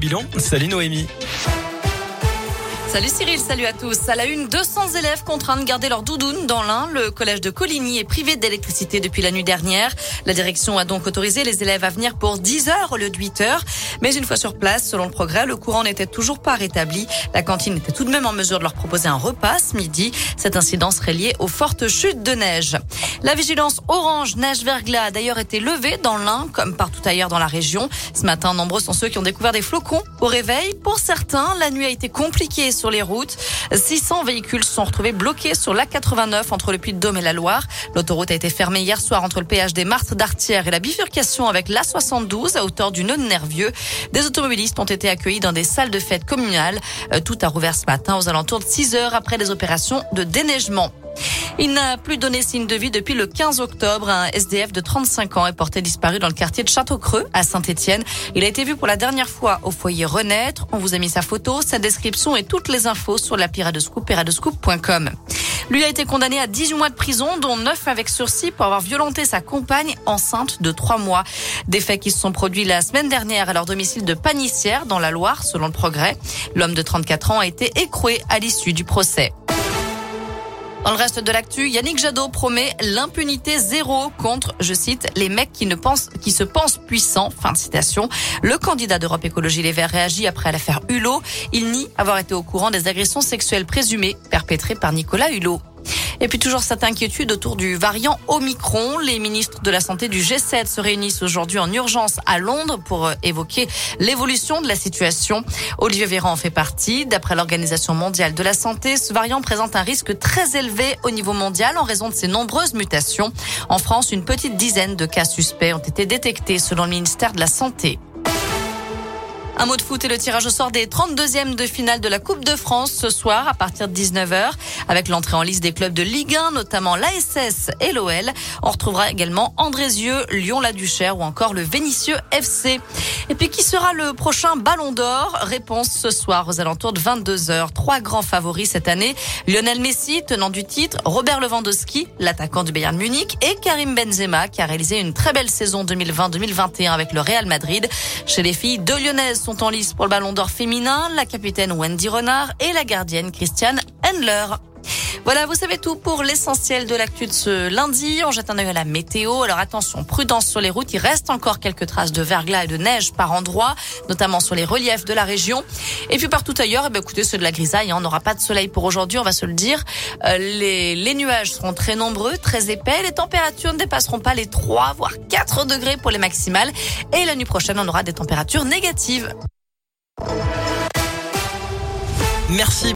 Bilan, salut Noémie. Salut Cyril, salut à tous. À la une, 200 élèves contraints de garder leur doudoune dans l'Ain. Le collège de Coligny est privé d'électricité depuis la nuit dernière. La direction a donc autorisé les élèves à venir pour 10 heures au lieu de 8 heures. Mais une fois sur place, selon le progrès, le courant n'était toujours pas rétabli. La cantine était tout de même en mesure de leur proposer un repas ce midi. Cet incident serait lié aux fortes chutes de neige. La vigilance orange neige verglas a d'ailleurs été levée dans l'Ain, comme partout ailleurs dans la région. Ce matin, nombreux sont ceux qui ont découvert des flocons au réveil. Pour certains, la nuit a été compliquée sur les routes. 600 véhicules sont retrouvés bloqués sur l'A89 entre le Puy-de-Dôme et la Loire. L'autoroute a été fermée hier soir entre le péage des Martres d'Artière et la bifurcation avec l'A72 à hauteur du nœud nervieux. Des automobilistes ont été accueillis dans des salles de fête communales. Euh, tout a rouvert ce matin aux alentours de 6 heures après les opérations de déneigement. Il n'a plus donné signe de vie depuis le 15 octobre. Un SDF de 35 ans est porté disparu dans le quartier de Château-Creux à Saint-Étienne. Il a été vu pour la dernière fois au foyer Renaître. On vous a mis sa photo, sa description et toutes les infos sur la Pirate Scoop, Lui a été condamné à 18 mois de prison, dont 9 avec sursis pour avoir violenté sa compagne enceinte de 3 mois. Des faits qui se sont produits la semaine dernière à leur domicile de Panissière dans la Loire, selon le progrès. L'homme de 34 ans a été écroué à l'issue du procès. Dans le reste de l'actu, Yannick Jadot promet l'impunité zéro contre, je cite, les mecs qui ne pensent, qui se pensent puissants. Fin de citation. Le candidat d'Europe Écologie Les Verts réagit après l'affaire Hulot. Il nie avoir été au courant des agressions sexuelles présumées perpétrées par Nicolas Hulot. Et puis toujours cette inquiétude autour du variant Omicron. Les ministres de la Santé du G7 se réunissent aujourd'hui en urgence à Londres pour euh, évoquer l'évolution de la situation. Olivier Véran en fait partie. D'après l'Organisation mondiale de la santé, ce variant présente un risque très élevé au niveau mondial en raison de ses nombreuses mutations. En France, une petite dizaine de cas suspects ont été détectés selon le ministère de la Santé. Un mot de foot et le tirage au sort des 32e de finale de la Coupe de France ce soir à partir de 19h avec l'entrée en liste des clubs de Ligue 1, notamment l'ASS et l'OL. On retrouvera également Andrézieux, Lyon-la-Duchère ou encore le Vénitieux FC. Et puis qui sera le prochain Ballon d'Or? Réponse ce soir aux alentours de 22h. Trois grands favoris cette année. Lionel Messi, tenant du titre, Robert Lewandowski, l'attaquant du Bayern Munich et Karim Benzema qui a réalisé une très belle saison 2020-2021 avec le Real Madrid. Chez les filles, deux Lyonnaises sont en lice pour le Ballon d'Or féminin, la capitaine Wendy Renard et la gardienne Christiane Hendler. Voilà, vous savez tout pour l'essentiel de l'actu de ce lundi. On jette un œil à la météo. Alors attention, prudence sur les routes. Il reste encore quelques traces de verglas et de neige par endroits, notamment sur les reliefs de la région. Et puis partout ailleurs, eh bien, écoutez, c'est de la grisaille. Hein. On n'aura pas de soleil pour aujourd'hui, on va se le dire. Euh, les, les nuages seront très nombreux, très épais. Les températures ne dépasseront pas les 3, voire 4 degrés pour les maximales. Et la nuit prochaine, on aura des températures négatives. Merci.